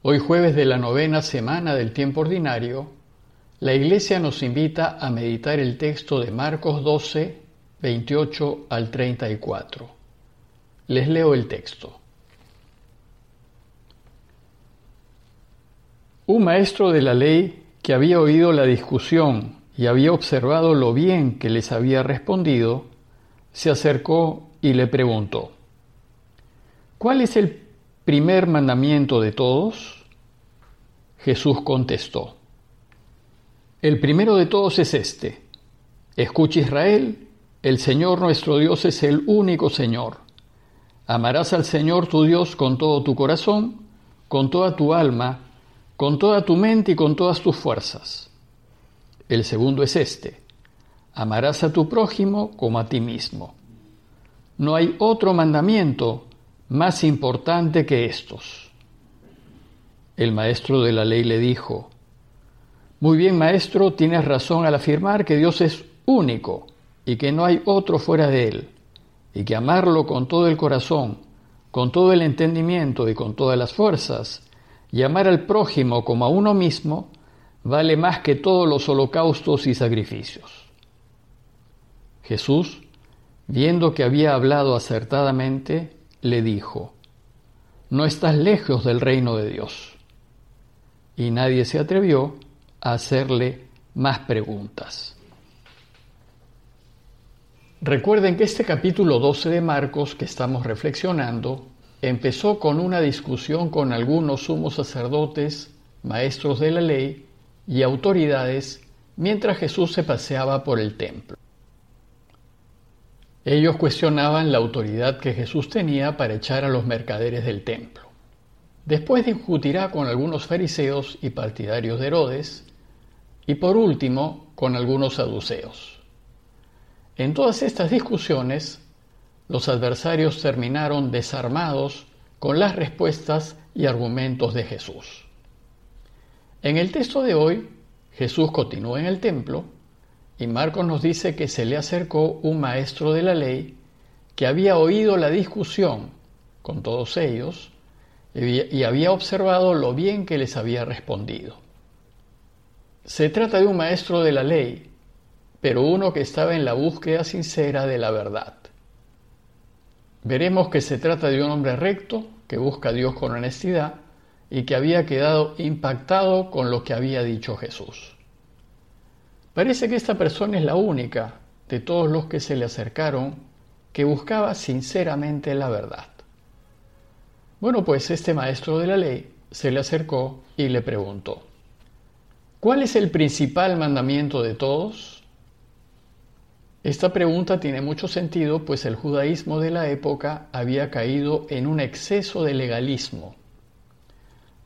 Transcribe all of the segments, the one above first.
Hoy jueves de la novena semana del tiempo ordinario, la Iglesia nos invita a meditar el texto de Marcos 12, 28 al 34. Les leo el texto. Un maestro de la ley que había oído la discusión y había observado lo bien que les había respondido, se acercó y le preguntó, ¿cuál es el primer mandamiento de todos? Jesús contestó, el primero de todos es este, escucha Israel, el Señor nuestro Dios es el único Señor. Amarás al Señor tu Dios con todo tu corazón, con toda tu alma, con toda tu mente y con todas tus fuerzas. El segundo es este, amarás a tu prójimo como a ti mismo. No hay otro mandamiento más importante que estos. El maestro de la ley le dijo, Muy bien maestro, tienes razón al afirmar que Dios es único y que no hay otro fuera de Él, y que amarlo con todo el corazón, con todo el entendimiento y con todas las fuerzas, y amar al prójimo como a uno mismo, vale más que todos los holocaustos y sacrificios. Jesús, viendo que había hablado acertadamente, le dijo, No estás lejos del reino de Dios. Y nadie se atrevió a hacerle más preguntas. Recuerden que este capítulo 12 de Marcos que estamos reflexionando empezó con una discusión con algunos sumos sacerdotes, maestros de la ley y autoridades mientras Jesús se paseaba por el templo. Ellos cuestionaban la autoridad que Jesús tenía para echar a los mercaderes del templo. Después discutirá con algunos fariseos y partidarios de Herodes, y por último con algunos saduceos. En todas estas discusiones, los adversarios terminaron desarmados con las respuestas y argumentos de Jesús. En el texto de hoy, Jesús continúa en el templo y Marcos nos dice que se le acercó un maestro de la ley que había oído la discusión con todos ellos y había observado lo bien que les había respondido. Se trata de un maestro de la ley, pero uno que estaba en la búsqueda sincera de la verdad. Veremos que se trata de un hombre recto que busca a Dios con honestidad y que había quedado impactado con lo que había dicho Jesús. Parece que esta persona es la única de todos los que se le acercaron que buscaba sinceramente la verdad. Bueno, pues este maestro de la ley se le acercó y le preguntó, ¿cuál es el principal mandamiento de todos? Esta pregunta tiene mucho sentido, pues el judaísmo de la época había caído en un exceso de legalismo.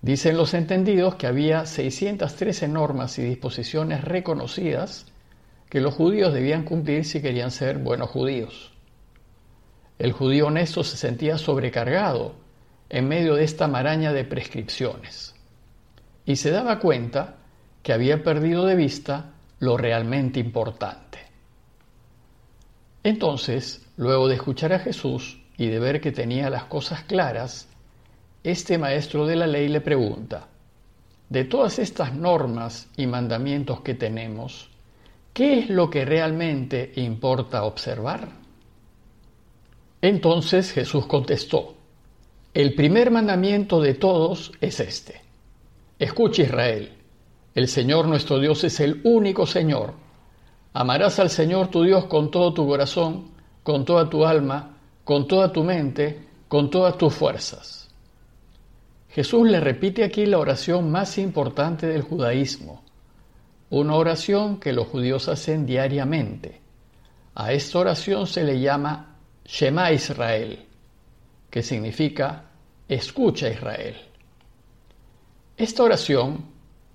Dicen los entendidos que había 613 normas y disposiciones reconocidas que los judíos debían cumplir si querían ser buenos judíos. El judío honesto se sentía sobrecargado en medio de esta maraña de prescripciones y se daba cuenta que había perdido de vista lo realmente importante. Entonces, luego de escuchar a Jesús y de ver que tenía las cosas claras, este maestro de la ley le pregunta, de todas estas normas y mandamientos que tenemos, ¿qué es lo que realmente importa observar? Entonces Jesús contestó, el primer mandamiento de todos es este. Escucha Israel, el Señor nuestro Dios es el único Señor Amarás al Señor tu Dios con todo tu corazón, con toda tu alma, con toda tu mente, con todas tus fuerzas. Jesús le repite aquí la oración más importante del judaísmo, una oración que los judíos hacen diariamente. A esta oración se le llama Shema Israel, que significa escucha Israel. Esta oración,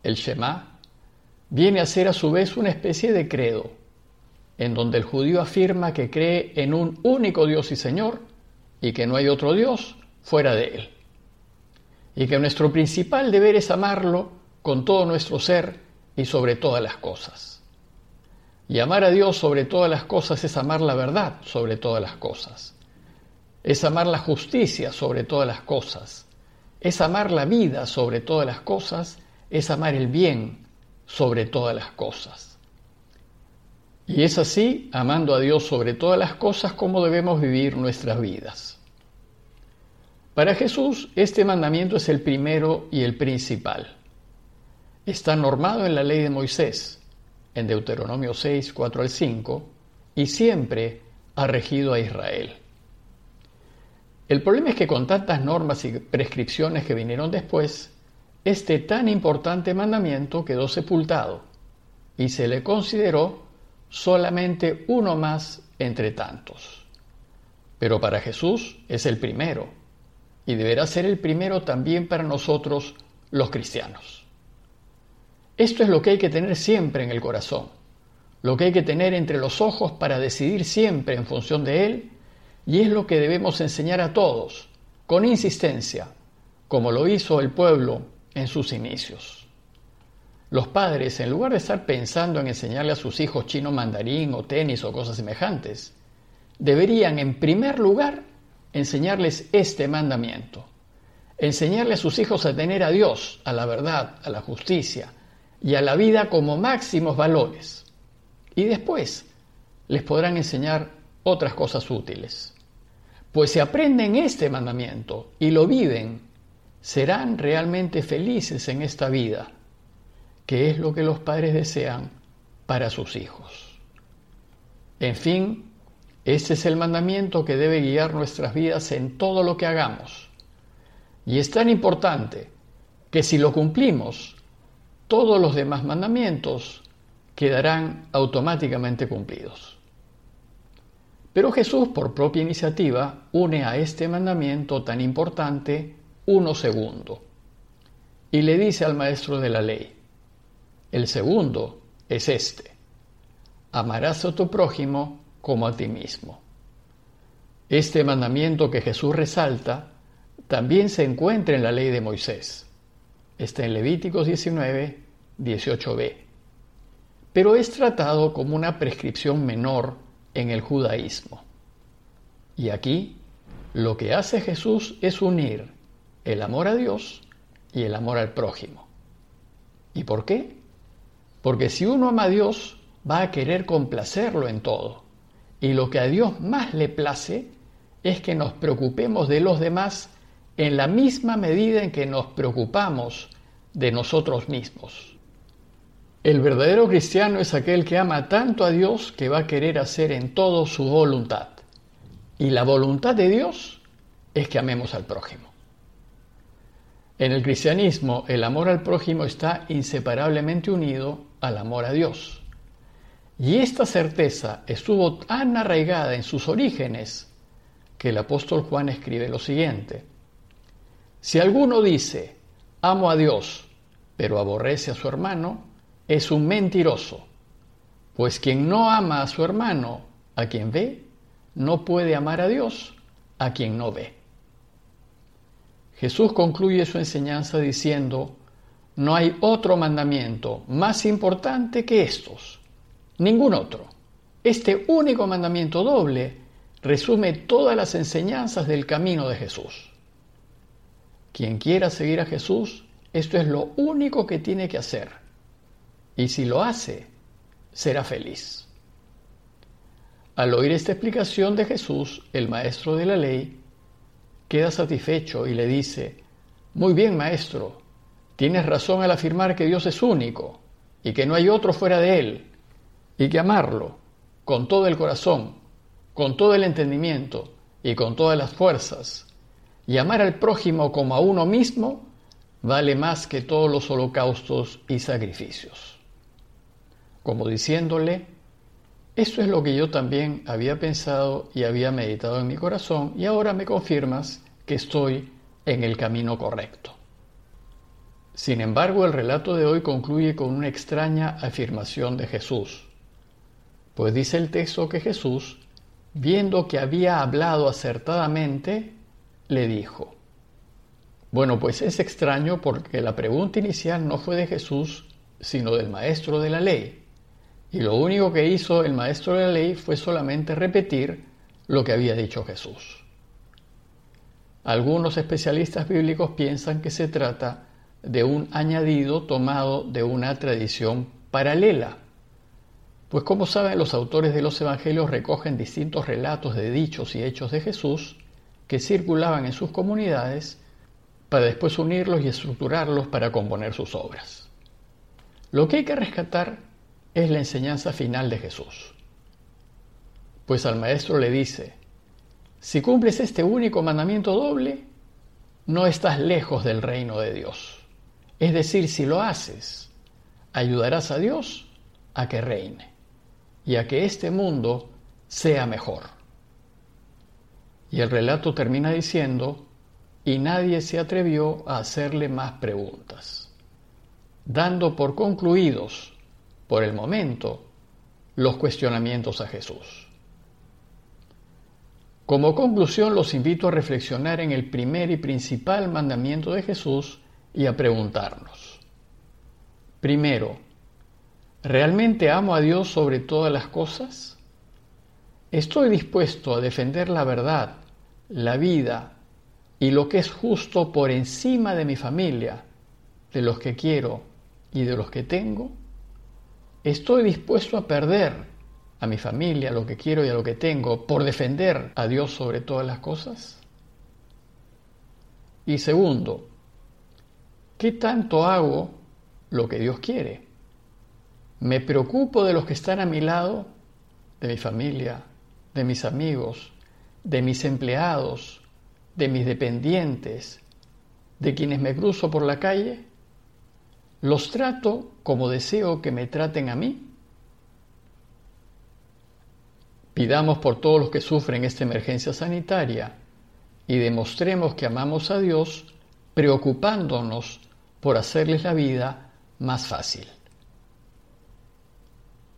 el Shema, viene a ser a su vez una especie de credo, en donde el judío afirma que cree en un único Dios y Señor y que no hay otro Dios fuera de Él. Y que nuestro principal deber es amarlo con todo nuestro ser y sobre todas las cosas. Y amar a Dios sobre todas las cosas es amar la verdad sobre todas las cosas. Es amar la justicia sobre todas las cosas. es amar la vida sobre todas las cosas, es amar el bien sobre todas las cosas. Y es así, amando a Dios sobre todas las cosas, como debemos vivir nuestras vidas. Para Jesús, este mandamiento es el primero y el principal. Está normado en la ley de Moisés, en Deuteronomio 6, 4 al 5, y siempre ha regido a Israel. El problema es que con tantas normas y prescripciones que vinieron después, este tan importante mandamiento quedó sepultado y se le consideró solamente uno más entre tantos. Pero para Jesús es el primero y deberá ser el primero también para nosotros los cristianos. Esto es lo que hay que tener siempre en el corazón, lo que hay que tener entre los ojos para decidir siempre en función de Él y es lo que debemos enseñar a todos, con insistencia, como lo hizo el pueblo en sus inicios. Los padres, en lugar de estar pensando en enseñarle a sus hijos chino mandarín o tenis o cosas semejantes, deberían en primer lugar enseñarles este mandamiento, enseñarle a sus hijos a tener a Dios, a la verdad, a la justicia y a la vida como máximos valores. Y después les podrán enseñar otras cosas útiles. Pues si aprenden este mandamiento y lo viven, serán realmente felices en esta vida, que es lo que los padres desean para sus hijos. En fin, este es el mandamiento que debe guiar nuestras vidas en todo lo que hagamos. Y es tan importante que si lo cumplimos, todos los demás mandamientos quedarán automáticamente cumplidos. Pero Jesús, por propia iniciativa, une a este mandamiento tan importante uno segundo y le dice al maestro de la ley, el segundo es este, amarás a tu prójimo como a ti mismo. Este mandamiento que Jesús resalta también se encuentra en la ley de Moisés. Está en Levíticos 19, 18b. Pero es tratado como una prescripción menor en el judaísmo. Y aquí lo que hace Jesús es unir el amor a Dios y el amor al prójimo. ¿Y por qué? Porque si uno ama a Dios, va a querer complacerlo en todo. Y lo que a Dios más le place es que nos preocupemos de los demás en la misma medida en que nos preocupamos de nosotros mismos. El verdadero cristiano es aquel que ama tanto a Dios que va a querer hacer en todo su voluntad. Y la voluntad de Dios es que amemos al prójimo. En el cristianismo, el amor al prójimo está inseparablemente unido al amor a Dios. Y esta certeza estuvo tan arraigada en sus orígenes que el apóstol Juan escribe lo siguiente. Si alguno dice, amo a Dios, pero aborrece a su hermano, es un mentiroso, pues quien no ama a su hermano, a quien ve, no puede amar a Dios, a quien no ve. Jesús concluye su enseñanza diciendo, no hay otro mandamiento más importante que estos, ningún otro. Este único mandamiento doble resume todas las enseñanzas del camino de Jesús. Quien quiera seguir a Jesús, esto es lo único que tiene que hacer y si lo hace, será feliz. Al oír esta explicación de Jesús, el maestro de la ley queda satisfecho y le dice, Muy bien, maestro, tienes razón al afirmar que Dios es único y que no hay otro fuera de Él, y que amarlo con todo el corazón, con todo el entendimiento y con todas las fuerzas, y amar al prójimo como a uno mismo, vale más que todos los holocaustos y sacrificios. Como diciéndole, esto es lo que yo también había pensado y había meditado en mi corazón y ahora me confirmas que estoy en el camino correcto. Sin embargo, el relato de hoy concluye con una extraña afirmación de Jesús, pues dice el texto que Jesús, viendo que había hablado acertadamente, le dijo, bueno, pues es extraño porque la pregunta inicial no fue de Jesús, sino del maestro de la ley. Y lo único que hizo el maestro de la ley fue solamente repetir lo que había dicho Jesús. Algunos especialistas bíblicos piensan que se trata de un añadido tomado de una tradición paralela. Pues como saben, los autores de los evangelios recogen distintos relatos de dichos y hechos de Jesús que circulaban en sus comunidades para después unirlos y estructurarlos para componer sus obras. Lo que hay que rescatar es la enseñanza final de Jesús. Pues al maestro le dice, si cumples este único mandamiento doble, no estás lejos del reino de Dios. Es decir, si lo haces, ayudarás a Dios a que reine y a que este mundo sea mejor. Y el relato termina diciendo, y nadie se atrevió a hacerle más preguntas, dando por concluidos, por el momento, los cuestionamientos a Jesús. Como conclusión, los invito a reflexionar en el primer y principal mandamiento de Jesús y a preguntarnos. Primero, ¿realmente amo a Dios sobre todas las cosas? ¿Estoy dispuesto a defender la verdad, la vida y lo que es justo por encima de mi familia, de los que quiero y de los que tengo? ¿Estoy dispuesto a perder a mi familia, a lo que quiero y a lo que tengo, por defender a Dios sobre todas las cosas? Y segundo, ¿qué tanto hago lo que Dios quiere? ¿Me preocupo de los que están a mi lado, de mi familia, de mis amigos, de mis empleados, de mis dependientes, de quienes me cruzo por la calle? ¿Los trato como deseo que me traten a mí? Pidamos por todos los que sufren esta emergencia sanitaria y demostremos que amamos a Dios preocupándonos por hacerles la vida más fácil.